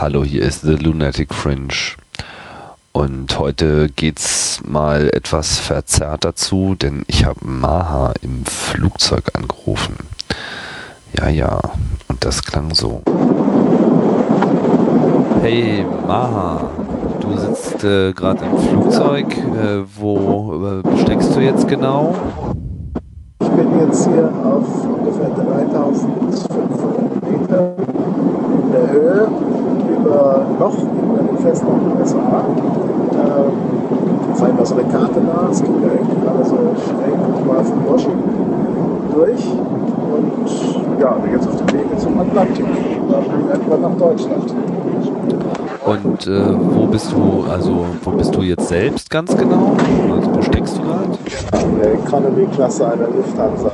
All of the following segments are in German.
Hallo, hier ist The Lunatic Fringe. Und heute geht's mal etwas verzerrt dazu, denn ich habe Maha im Flugzeug angerufen. Ja, ja, und das klang so. Hey Maha, du sitzt äh, gerade im Flugzeug. Äh, wo äh, steckst du jetzt genau? Ich bin jetzt hier auf ungefähr 3500 Meter in der Höhe über noch über den Festland USA. Ähm, fallen da so eine Karte nach, es geht ja irgendwie gerade so schräg mal von Washington durch. Und ja, wir jetzt auf dem Weg zum Atlantik. Dann irgendwann nach Deutschland. Und äh, wo bist du, also wo bist du jetzt selbst ganz genau? Also wo steckst du gerade? In der Economy-Klasse einer Lufthansa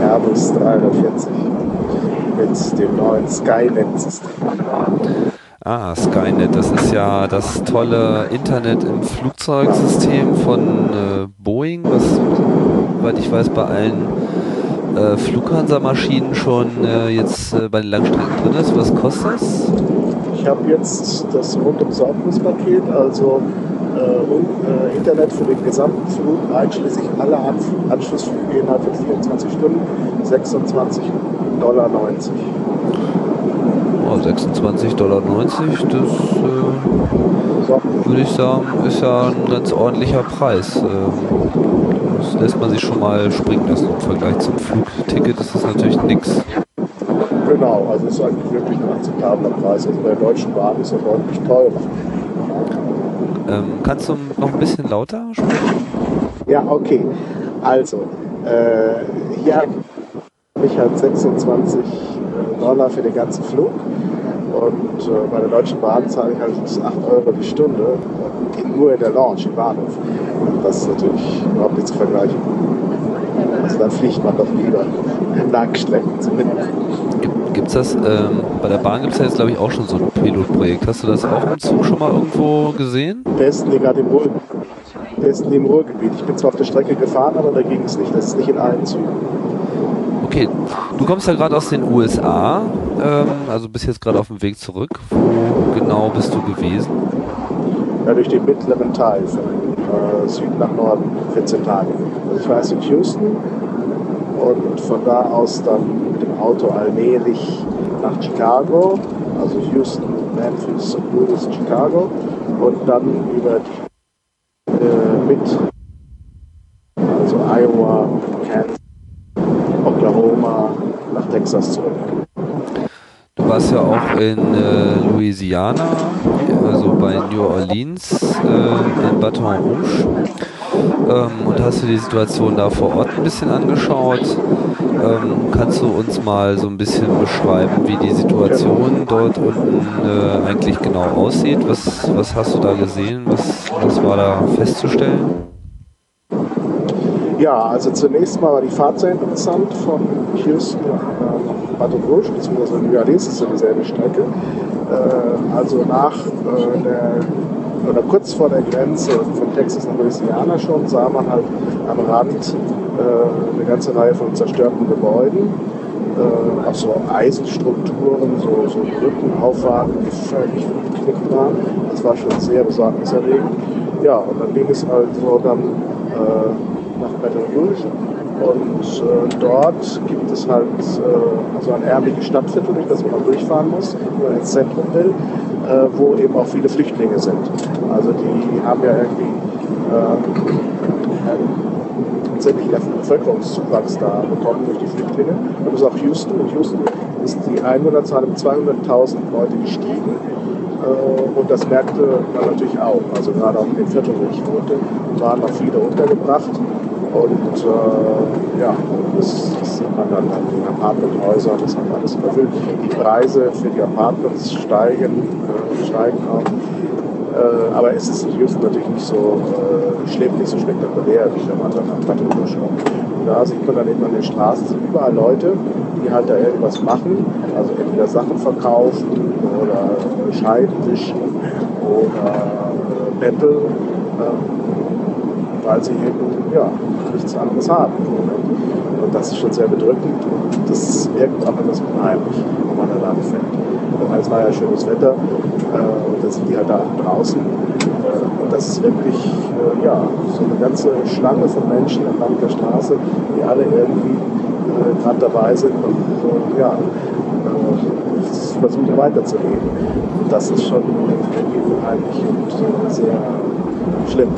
Airbus 340 mit dem neuen Skynet-System. Ah, Skynet, das ist ja das tolle Internet im Flugzeugsystem von äh, Boeing, was, soweit ich weiß, bei allen äh, Flughansa-Maschinen schon äh, jetzt äh, bei den Langstrecken drin ist. Was kostet das? Ich habe jetzt das Rundum-Sorglos-Paket, also äh, und, äh, Internet für den gesamten Flug, einschließlich aller An Anschlussflüge innerhalb von 24 Stunden, 26,90 Dollar. Oh, 26,90 Dollar, das äh, würde ich sagen, ist ja ein ganz ordentlicher Preis. Ähm, das lässt man sich schon mal springen lassen im Vergleich zum Flugticket. ist Das natürlich nichts. genau, also ist eigentlich wirklich ein akzeptabler Preis. Also bei der Deutschen Bahn ist er deutlich teurer. Ähm, kannst du noch ein bisschen lauter sprechen? Ja, okay. Also, äh, hier ich halt 26 Dollar für den ganzen Flug. Und äh, bei der Deutschen Bahn zahle ich halt 8 Euro die Stunde, in, nur in der Lounge im Bahnhof. Und das ist natürlich überhaupt nicht zu vergleichen. Also dann fliegt man doch lieber Langstrecken zumindest. Gibt es das, ähm, bei der Bahn gibt es ja jetzt glaube ich auch schon so ein Pilotprojekt. Hast du das auch im Zug schon mal irgendwo gesehen? Besten die gerade im Ruhr, Besten im Ruhrgebiet. Ich bin zwar auf der Strecke gefahren, aber da ging es nicht. Das ist nicht in allen Zügen. Okay, du kommst ja gerade aus den USA, ähm, also bist jetzt gerade auf dem Weg zurück. Wo genau bist du gewesen? Ja, durch den mittleren Teil von äh, Süden nach Norden, 14 Tage. Also ich war erst in Houston und von da aus dann mit dem Auto allmählich nach Chicago, also Houston, Memphis, St. Louis, Chicago und dann über die äh, mit, also Iowa, Kansas, Oklahoma nach Texas zurück. Du warst ja auch in äh, Louisiana, also bei New Orleans, äh, in Baton Rouge. Ähm, und hast du die Situation da vor Ort ein bisschen angeschaut? Ähm, kannst du uns mal so ein bisschen beschreiben, wie die Situation dort unten äh, eigentlich genau aussieht? Was, was hast du da gesehen? Was, was war da festzustellen? Ja, also zunächst mal war die Fahrt sehr interessant von Houston nach Baton Rouge, beziehungsweise New Orleans ist ja dieselbe Strecke. Äh, also nach äh, der, oder kurz vor der Grenze von Texas nach Louisiana schon sah man halt am Rand äh, eine ganze Reihe von zerstörten Gebäuden. Äh, auch so Eisenstrukturen, so, so Brücken, Auffahrten, die völlig geknickt waren. Das war schon sehr besorgniserregend. Ja, und dann ging es also dann äh, nach Baton Rouge. Und äh, dort gibt es halt äh, also ein ärmliches Stadtviertel, durch das man durchfahren muss, wenn man ins Zentrum will, äh, wo eben auch viele Flüchtlinge sind. Also die haben ja irgendwie äh, tatsächlich Bevölkerungszuwachs da bekommen durch die Flüchtlinge. Und das ist auch Houston. In Houston ist die Einwohnerzahl um 200.000 Leute gestiegen. Äh, Und das merkte man natürlich auch. Also gerade auch in dem Viertel, wo ich wohnte, waren noch viele untergebracht. Und äh, ja, das, das sieht man dann an den Apartmenthäusern, das hat alles überfüllt. Die Preise für die Apartments steigen, äh, steigen auch. Äh, aber es ist in Houston natürlich nicht so äh, schlimm, nicht so spektakulär, wie wenn man dann Rouge kommt. Und da sieht man dann eben an den Straßen sind überall Leute, die halt da irgendwas machen, also entweder Sachen verkaufen oder Scheiden wischen oder äh, betteln, äh, weil sie eben ja, nichts anderes haben. Und das ist schon sehr bedrückend und das wirkt auch etwas unheimlich. man da lang fährt. Es war ja schönes Wetter äh, und dann sind die halt da draußen. Äh, und das ist wirklich äh, ja, so eine ganze Schlange von Menschen entlang der Straße, die alle irgendwie äh, gerade dabei sind und äh, ja, äh, versuchen weiterzuleben. Und das ist schon irgendwie unheimlich und sehr schlimm.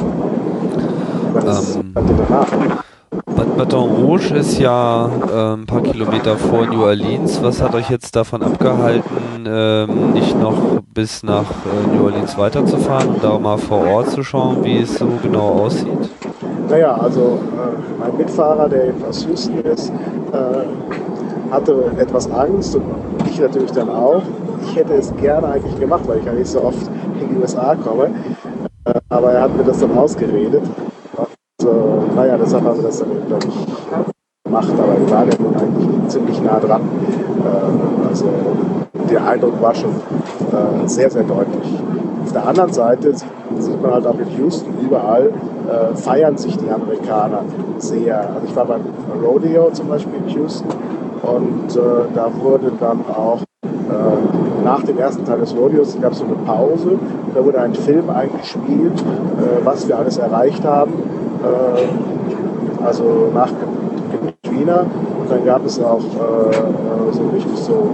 Ähm, Bad Baton Rouge ist ja äh, ein paar Kilometer vor New Orleans. Was hat euch jetzt davon abgehalten, äh, nicht noch bis nach äh, New Orleans weiterzufahren und da mal vor Ort zu schauen, wie es so genau aussieht? Naja, also äh, mein Mitfahrer, der aus Houston ist, äh, hatte etwas Angst und ich natürlich dann auch. Ich hätte es gerne eigentlich gemacht, weil ich ja nicht so oft in die USA komme. Äh, aber er hat mir das dann ausgeredet. Naja, deshalb haben wir das dann eben, glaube ich, gemacht. Aber wir waren ja nun eigentlich ziemlich nah dran. Äh, also der Eindruck war schon äh, sehr, sehr deutlich. Auf der anderen Seite sieht, sieht man halt auch in Houston überall, äh, feiern sich die Amerikaner sehr. Also ich war beim Rodeo zum Beispiel in Houston und äh, da wurde dann auch äh, nach dem ersten Teil des Rodeos gab es so eine Pause. Da wurde ein Film eingespielt, äh, was wir alles erreicht haben. Äh, also nach Katrina. Und dann gab es auch so richtig so,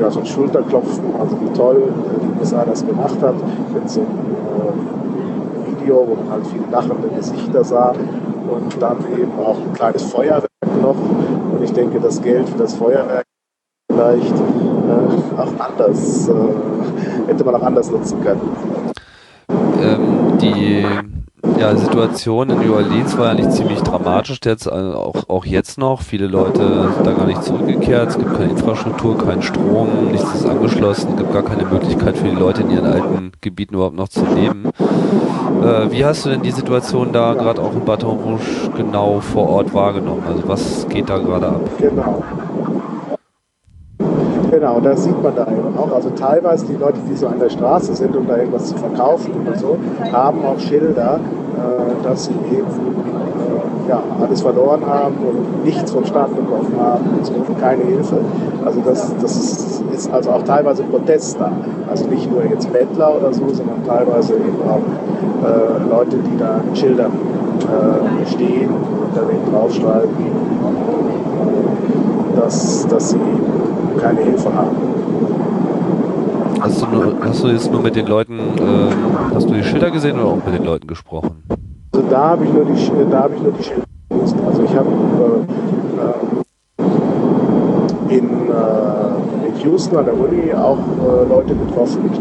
ja, so ein Schulterklopfen, also wie toll die USA das gemacht hat, mit so einem Video, wo man halt viele lachende Gesichter sah und dann eben auch ein kleines Feuerwerk noch. Und ich denke, das Geld für das Feuerwerk vielleicht äh, auch anders, äh, hätte man auch anders nutzen können. Ähm, die ja, Situation in New Orleans war ja nicht ziemlich dramatisch, jetzt, also auch, auch jetzt noch. Viele Leute sind da gar nicht zurückgekehrt. Es gibt keine Infrastruktur, keinen Strom, nichts ist angeschlossen. Es gibt gar keine Möglichkeit für die Leute in ihren alten Gebieten überhaupt noch zu leben. Äh, wie hast du denn die Situation da gerade auch in Baton Rouge genau vor Ort wahrgenommen? Also was geht da gerade ab? Genau. Genau, das sieht man da eben auch. Also teilweise die Leute, die so an der Straße sind, um da irgendwas zu verkaufen oder so, haben auch Schilder, äh, dass sie eben äh, ja, alles verloren haben und nichts vom Staat bekommen haben und so, keine Hilfe. Also das, das ist, ist, also auch teilweise Protest da. Also nicht nur jetzt Bettler oder so, sondern teilweise eben auch äh, Leute, die da mit Schildern äh, stehen und da draufschreiben, äh, dass, dass sie keine Hilfe haben. Hast du, nur, hast du jetzt nur mit den Leuten, äh, hast du die Schilder gesehen oder auch mit den Leuten gesprochen? Also da habe ich nur die, da habe ich nur die Schilder gesehen. Also ich habe äh, in, äh, in Houston an der Uni auch äh, Leute getroffen, die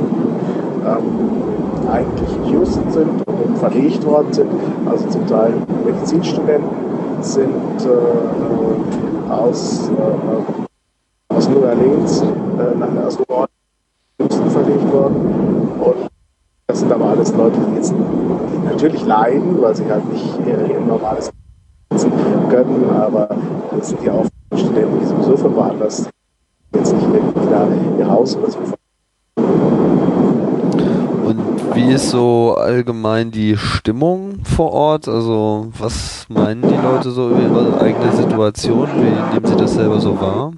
ähm, eigentlich in Houston sind und verlegt worden sind. Also zum Teil Medizinstudenten sind äh, aus äh, New Orleans äh, nach aus New Orleans verlegt worden. Und das sind aber alles Leute, die jetzt natürlich leiden, weil sie halt nicht ihr, ihr normales Leben können, aber das sind ja auch Studenten, die sowieso von woanders jetzt nicht wirklich da ihr Haus oder so und wie ist so allgemein die Stimmung vor Ort? Also was meinen die Leute so über ihre eigene Situation? Wie nehmen sie das selber so wahr?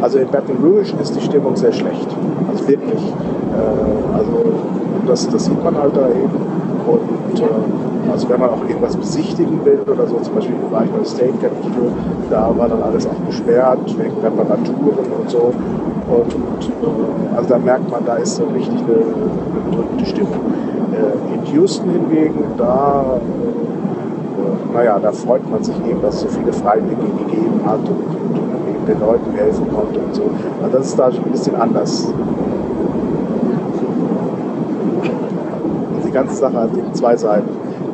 Also in Baton Rouge ist die Stimmung sehr schlecht. Also wirklich. Äh, also das, das sieht man halt da eben. Und äh, also wenn man auch irgendwas besichtigen will oder so, zum Beispiel war ich beim State Capitol, da war dann alles auch gesperrt wegen Reparaturen und so. Und äh, also da merkt man, da ist so richtig eine, eine bedrückte Stimmung. Äh, in Houston hingegen, da äh, naja, da freut man sich eben, dass es so viele Freiwillige gegeben hat und, und, den Leuten helfen konnte und so. Also das ist da schon ein bisschen anders. Die ganze Sache hat eben zwei Seiten.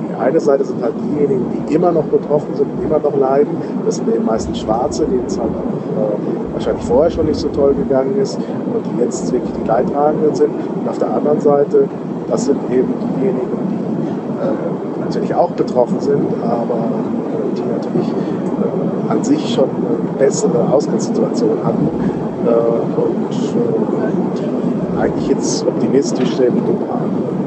Die eine Seite sind halt diejenigen, die immer noch betroffen sind und immer noch leiden. Das sind eben meistens Schwarze, denen es halt auch äh, wahrscheinlich vorher schon nicht so toll gegangen ist und die jetzt wirklich die Leidtragenden sind. Und auf der anderen Seite, das sind eben diejenigen, die äh, natürlich auch betroffen sind, aber äh, die natürlich äh, an sich schon eine bessere Ausgangssituation hatten äh, und die eigentlich jetzt optimistisch sind und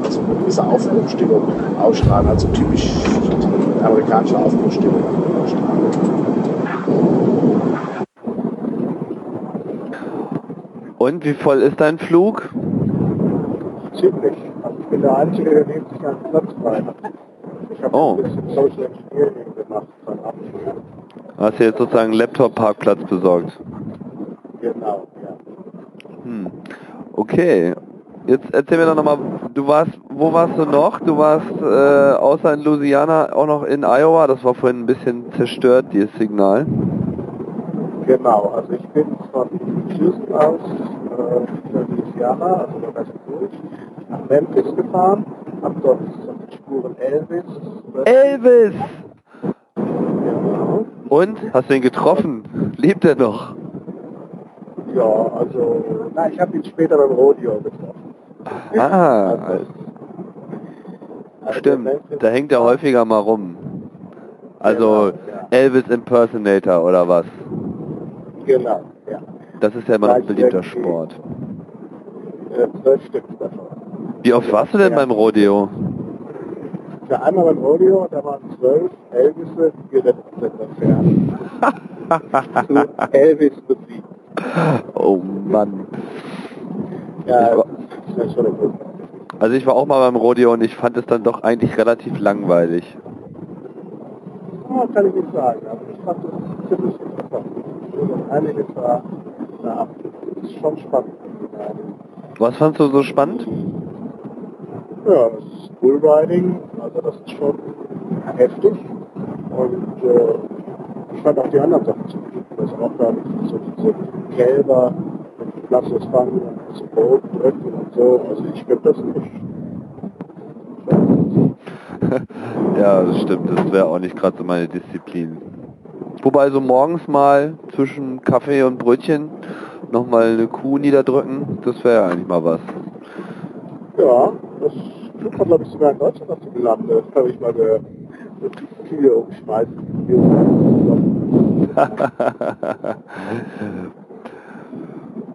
also eine gewisse Aufbruchstimmung ausstrahlen, also typisch amerikanische Aufbruchstimmung ausstrahlen. Und wie voll ist dein Flug? Ziemlich. Ich bin der Einzige, der neben sich einen Platz frei hat. Ich habe Oh. ein bisschen Social Engineering. Hast du jetzt sozusagen einen Laptop-Parkplatz besorgt? Genau, ja. Hm. Okay. Jetzt erzähl mir doch nochmal, du warst, wo warst du noch? Du warst äh, außer in Louisiana auch noch in Iowa. Das war vorhin ein bisschen zerstört, dieses Signal. Genau, also ich bin von Houston aus äh, Louisiana, also der West durch, nach Memphis gefahren, habe dort auf den Spuren Elvis. Elvis! Und? Hast du ihn getroffen? Lebt er noch? Ja, also, na, ich habe ihn später beim Rodeo getroffen. Ah, Also, also stimmt. Da hängt er häufiger mal rum. Also Genau, ja. Elvis Impersonator oder was? Genau, ja. Das ist ja immer ein beliebter. Sport. Äh, zwölf Stück davon. Wie oft warst du denn Ja. beim Rodeo? Für einmal beim Rodeo, da waren zwölf Elvisse, die. Zu Elvis Musik. Oh Mann. Ja, Ich war- das ist ja schon ein Also ich war auch mal beim Rodeo und ich fand es dann doch eigentlich relativ langweilig. Oh, kann ich nicht sagen, aber ich fand das ziemlich interessant. Und einiges war, na, das ist schon spannend. Was fandst du so spannend? Ja, das ist Bullriding, also das ist schon heftig. Und äh, ich fand auch die anderen Sachen ziemlich interessant. Auch da so diese Kälber mit Lasses fangen und das Boot drücken und so. Also ich finde das nicht. ja, das stimmt. Das wäre auch nicht gerade so meine Disziplin. Wobei so morgens mal zwischen Kaffee und Brötchen nochmal eine Kuh niederdrücken, das wäre ja eigentlich mal was. Ja, das man glaube ich sogar in Deutschland auf dem Lande. Das habe ich mal. Das Kühe umschmeißen.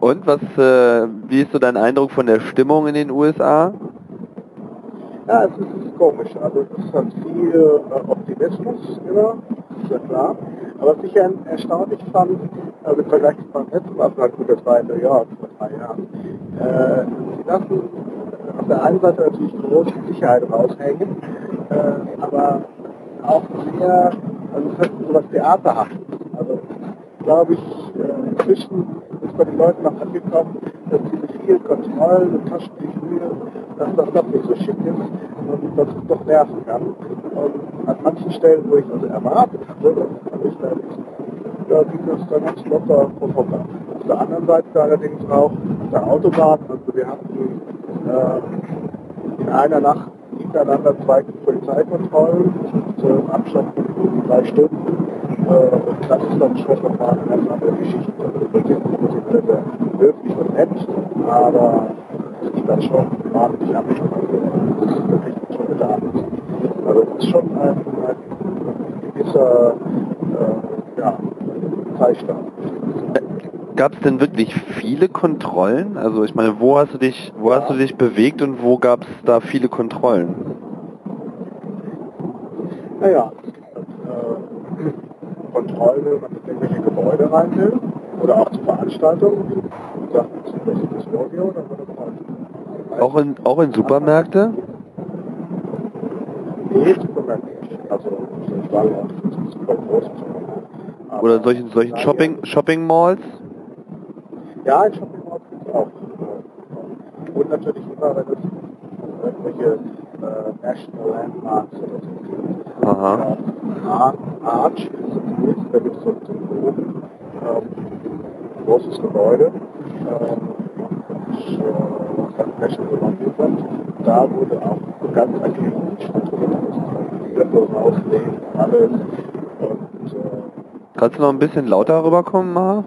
Und was, äh, wie ist so dein Eindruck von der Stimmung in den USA? Ja, es ist, ist komisch. Also es ist halt viel äh, Optimismus, immer, ist ja klar. Aber was ich ja erstaunlich fand, äh, im Vergleich zu meinem letzten Mal, gut, das war in New York vor drei Jahren, äh, sie lassen der einen Seite natürlich große Sicherheit raushängen, äh, aber auch sehr, also es hat so was Theaterhaftes. Also glaube ich, äh, inzwischen ist bei den Leuten auch angekommen, dass diese vielen Kontrollen und Taschentücher, dass das doch nicht so schick ist und dass es doch nerven kann. Und an manchen Stellen, wo ich also erwartet hatte, man nicht ehrlich, da ging das dann ganz locker vorbei. Auf der anderen Seite allerdings auch auf der Autobahn, also wir hatten äh, in einer Nacht hintereinander zwei Polizeikontrollen, so im Abstand von drei Stunden. Äh, und das ist dann schon nochmal eine ganz andere Geschichte. Also wir sind sehr, höflich und nett, aber es ist dann schon wahnsinnig abgeschlossen. Das ist wirklich schon getan. Also es ist schon ein, ein gewisser äh, ja, Zeitstand. Gab es denn wirklich viele Kontrollen? Also ich meine, wo hast du dich, wo hast du dich bewegt und wo gab es da viele Kontrollen? Naja, es gibt halt, äh, Kontrollen, wenn man in irgendwelche Gebäude rein will oder auch zu Veranstaltungen. Dann halt. Auch in, auch in Supermärkte? Nee, Supermärkte nicht. Also, ich war ja super groß. Oder solchen, solchen Shopping, Shopping Malls? Ja, in Shopping Malls gibt es auch. äh, Und natürlich immer, wenn es irgendwelche äh, National Landmarks oder so gibt. Aha. Ar- Arch ist es nicht, da gibt es so ein oben ähm, großes Gebäude. Ähm, und, äh, National. Da wurde auch ganz agil Grippe rausnehmen, alles. Und äh, Kannst du noch ein bisschen lauter rüberkommen, Maha?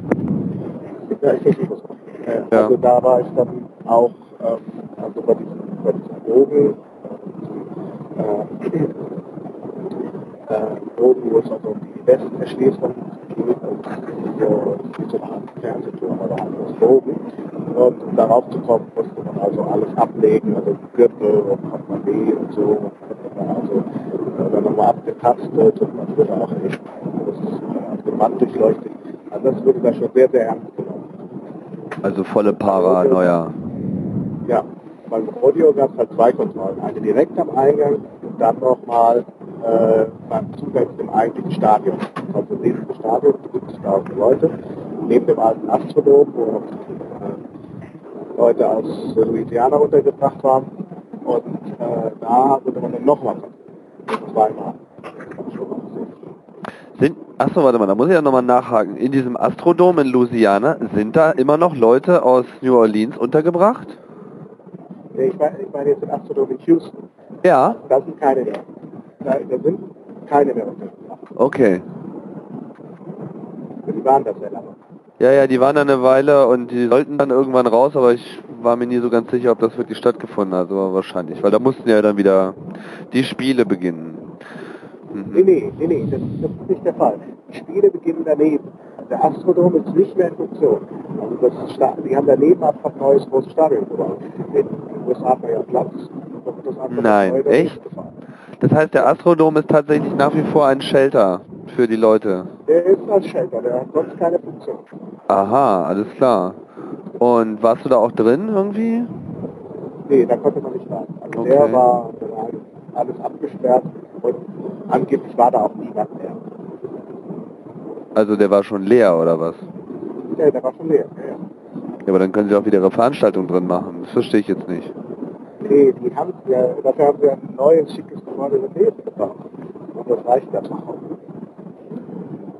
Ja, ich verstehe das. Äh, Ja. Also da war ich dann auch ähm, also bei diesem, bei diesem Bogen, äh, äh, Bogen, wo es also um die Westerschließung geht und so, wie Art Fernsehturm oder anderes Bogen. Und um darauf zu kommen, musste man also alles ablegen, also Gürtel und Portemonnaie und so. Und dann also äh, dann nochmal abgetastet und man wurde auch echt das ist, äh, Mann durchleuchtet. Also das wurde da schon sehr, sehr ernst. Also volle Paranoia. Ja, beim Rodeo gab es halt zwei Kontrollen. Eine direkt am Eingang und dann nochmal äh, beim Zugang zum eigentlichen Stadion. Also neben dem Stadion 70.000 Leute, neben dem alten Astrodom, wo auch äh, Leute aus Louisiana untergebracht waren. Und äh, da wurde man dann nochmal zweimal. Achso, warte mal, da muss ich ja nochmal nachhaken. In diesem Astrodom in Louisiana sind da immer noch Leute aus New Orleans untergebracht? Nee, ich meine, ich meine jetzt den Astrodom in Houston. Ja. Da sind keine mehr. Da, da sind keine mehr untergebracht. Okay. Die waren das sehr lange. Ja, ja, die waren da eine Weile und die sollten dann irgendwann raus, aber ich war mir nie so ganz sicher, ob das wirklich stattgefunden hat, aber wahrscheinlich, weil da mussten ja dann wieder die Spiele beginnen. Mhm. Nee, nee, nee, nee, das, das, ist nicht der Fall. Die Spiele beginnen daneben. Der Astrodom ist nicht mehr in Funktion. Also das die haben daneben einfach ein neues großes Stadion gebaut. In den USA man ja Platz. Nein, echt? Das heißt, der Astrodom ist tatsächlich nach wie vor ein Shelter für die Leute. Der ist ein Shelter, der hat sonst keine Funktion. Aha, alles klar. Und warst du da auch drin irgendwie? Nee, da konnte man nicht rein. Also okay. der war alles abgesperrt und angeblich war da auch niemand mehr. Also der war schon leer oder was? Ja, der war schon leer, ja. Ja, aber dann können sie auch wieder ihre Veranstaltung drin machen. Das verstehe ich jetzt nicht. Nee, die haben ja, dafür haben sie ein neues, schickes Gebäude gebaut. Und das reicht dann auch.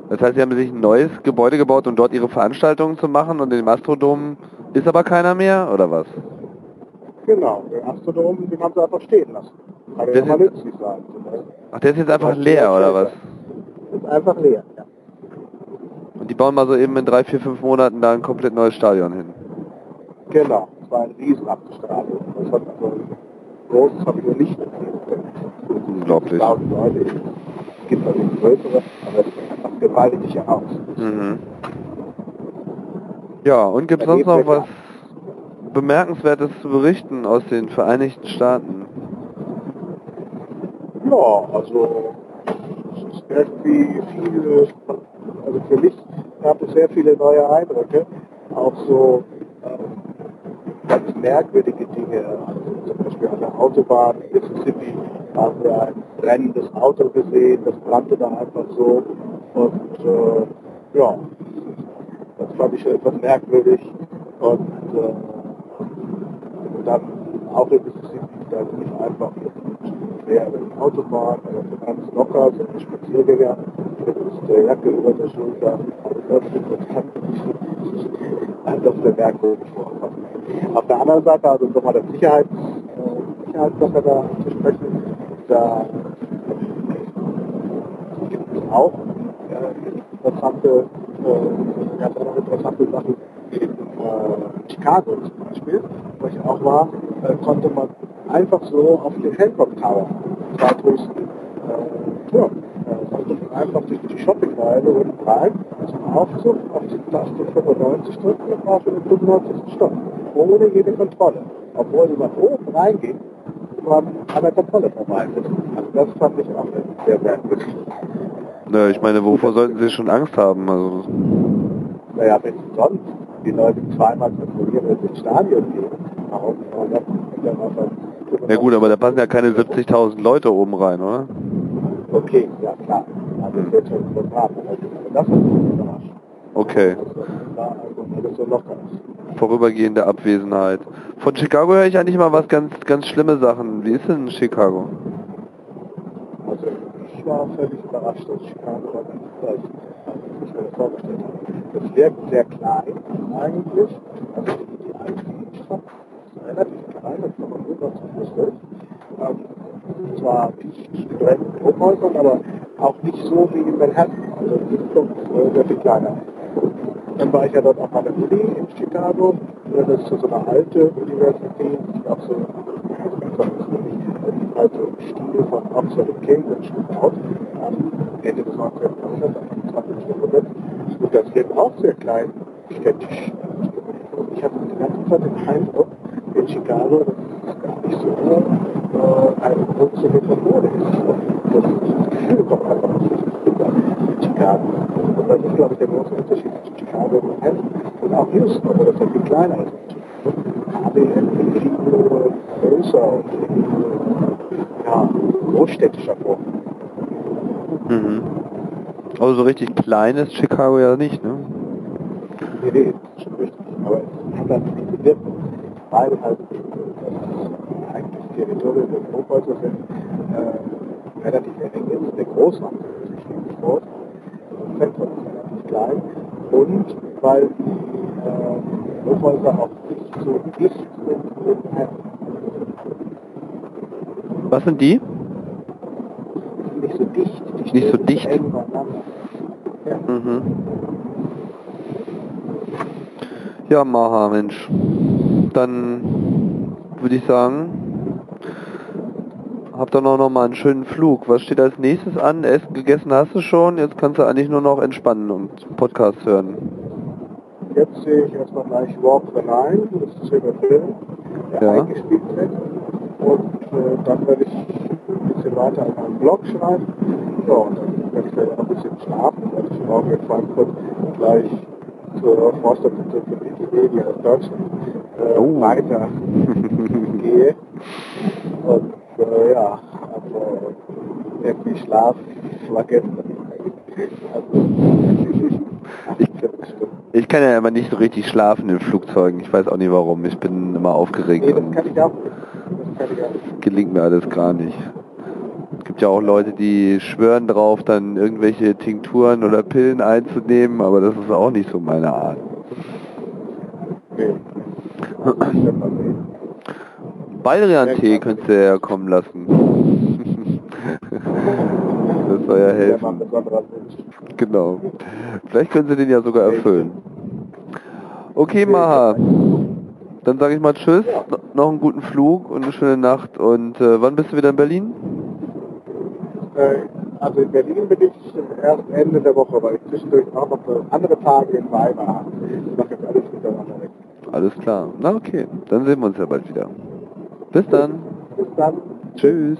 Das heißt, sie haben sich ein neues Gebäude gebaut, um dort ihre Veranstaltungen zu machen und in dem Astrodom ist aber keiner mehr, oder was? Genau, den Astrodom, den haben sie einfach stehen lassen. Kann ja mal nützlich sein. Ach, der ist jetzt einfach leer, oder was? Ist einfach leer, ja. Und die bauen mal so eben in drei, vier, fünf Monaten da ein komplett neues Stadion hin. Genau, das war ein Riesenabstadion. Das hat so ein großes habe ich noch nicht gesehen. Unglaublich. Leute. Es gibt also größere, aber es sieht einfach gewaltig aus. Mhm. Ja, und gibt es sonst noch was Bemerkenswertes zu berichten aus den Vereinigten Staaten? Ja, also es ist irgendwie viel, also für mich gab es sehr viele neue Eindrücke, auch so ähm, ganz merkwürdige Dinge, also zum Beispiel an der Autobahn in Mississippi haben wir ein brennendes Auto gesehen, das brannte da einfach so. Und äh, ja, das fand ich schon etwas merkwürdig. Und äh, dann auch in Mississippi, da lief einfach quer über die Autobahn, also ganz locker, sind die Spaziergänger mit der Jacke über der Schulter. Das ist einfach sehr merkwürdig vorkommen. Auf der anderen Seite, also nochmal das Sicherheits, äh, Sicherheitssache da zu sprechen, da gibt es auch äh, interessante, äh, ganz interessante Sachen in äh, Chicago zum Beispiel, wo ich auch war, äh, konnte man einfach so auf den Hancock Tower, zweithöchsten äh, Turm, äh, einfach durch die Shoppingmeile unten rein, zum Aufzug auf die Taste 95 drücken und war schon im 95. Stock, ohne jede Kontrolle. Obwohl sie nach oben reingehen, man an der Kontrolle vorbei Also das fand ich auch sehr merkwürdig. Naja, ich meine, wovor sollten Sie schon Angst haben? Also naja, wenn sonst die Leute zweimal kontrollieren und ins Stadion gehen, warum kann man dann ja gut, aber da passen ja keine 70.000 Leute oben rein, oder? Okay, ja klar. Also das wird schon verbraten. Das überrascht. Okay. Vorübergehende Abwesenheit. Von Chicago höre ich eigentlich mal was ganz, ganz schlimme Sachen. Wie ist denn in Chicago? Also ich war völlig überrascht, dass Chicago war ganz gleich, als ich mir das vorgestellt habe. Das wirkt sehr klein eigentlich. Also die Altstadt relativ klein, das kann man nur ganz Fuß ähm, Zwar nicht direkt Hochhäusern, aber auch nicht so wie in Manhattan. Also die ist doch äh, sehr viel kleiner. Dann war ich ja dort auch an der Uni in Chicago. Das ist so eine alte Universität, die auch so die alte Stil von Oxford und Cambridge gebaut. Am Ende des 19. Jahrhunderts, am 20. Jahrhundert. Und das wird auch sehr klein, städtisch. Ich hatte die ganze Zeit den Eindruck, in Chicago, dass es gar nicht so äh, eine große Metropole ist. Das Gefühl kommt einfach nicht Chicago. Und das ist, glaube ich, der große Unterschied zwischen Chicago ABM und auch Houston, obwohl das ja viel kleiner ist. Ist viel größer und ja, großstädtischer vor. Mhm. Also so richtig klein ist Chicago ja nicht, ne? Nee, nee, das ist schon richtig. Aber es hat halt weil halt das eigentlich Territorium des Hochhäusers sind, äh, relativ eng ist, der Großraum ist natürlich groß, das Zentrum ist relativ klein und weil die äh, Hochhäuser auch nicht so dicht sind in Was sind die? nicht so dicht. Die Nicht so dicht? eng. Ja. Mhm. Ja, Maha, Mensch. Dann würde ich sagen, habt ihr noch, noch mal einen schönen Flug. Was steht als nächstes an? Essen gegessen hast du schon, jetzt kannst du eigentlich nur noch entspannen und Podcast hören. Jetzt sehe ich erstmal gleich Walk the Line, das ist hier der Film, der Ja. eingespielt wird. Und äh, dann werde ich ein bisschen weiter an meinem Blog schreiben. Ja, und dann werde ich vielleicht auch ein bisschen schlafen, weil ich morgen in Frankfurt gleich zur Forsterbitte für Wikipedia aus Deutschland Oh. weiter gehe. Und äh, ja, also irgendwie Schlaf war gestern. Also, 48 Stunden. Ich kann ja immer nicht so richtig schlafen in Flugzeugen. Ich weiß auch nicht warum. Ich bin immer aufgeregt Nee, das kann ich auch. Das kann ich auch gelingt mir alles gar nicht. Es gibt ja auch Leute, die schwören drauf, dann irgendwelche Tinkturen oder Pillen einzunehmen, aber das ist auch nicht so meine Art. Nee. Baldrian-Tee könntest du ja kommen lassen. das soll ja helfen. Genau. Vielleicht können sie den ja sogar erfüllen. Okay, Maha. Dann sage ich mal Tschüss, no- noch einen guten Flug und eine schöne Nacht. Und äh, wann bist du wieder in Berlin? Äh, Also in Berlin bin ich erst Ende der Woche, weil ich zwischendurch auch noch andere Tage in Weimar. Ich mache jetzt alles miteinander weg. Alles klar. Na okay, dann sehen wir uns ja bald wieder. Bis dann. Bis dann. Tschüss.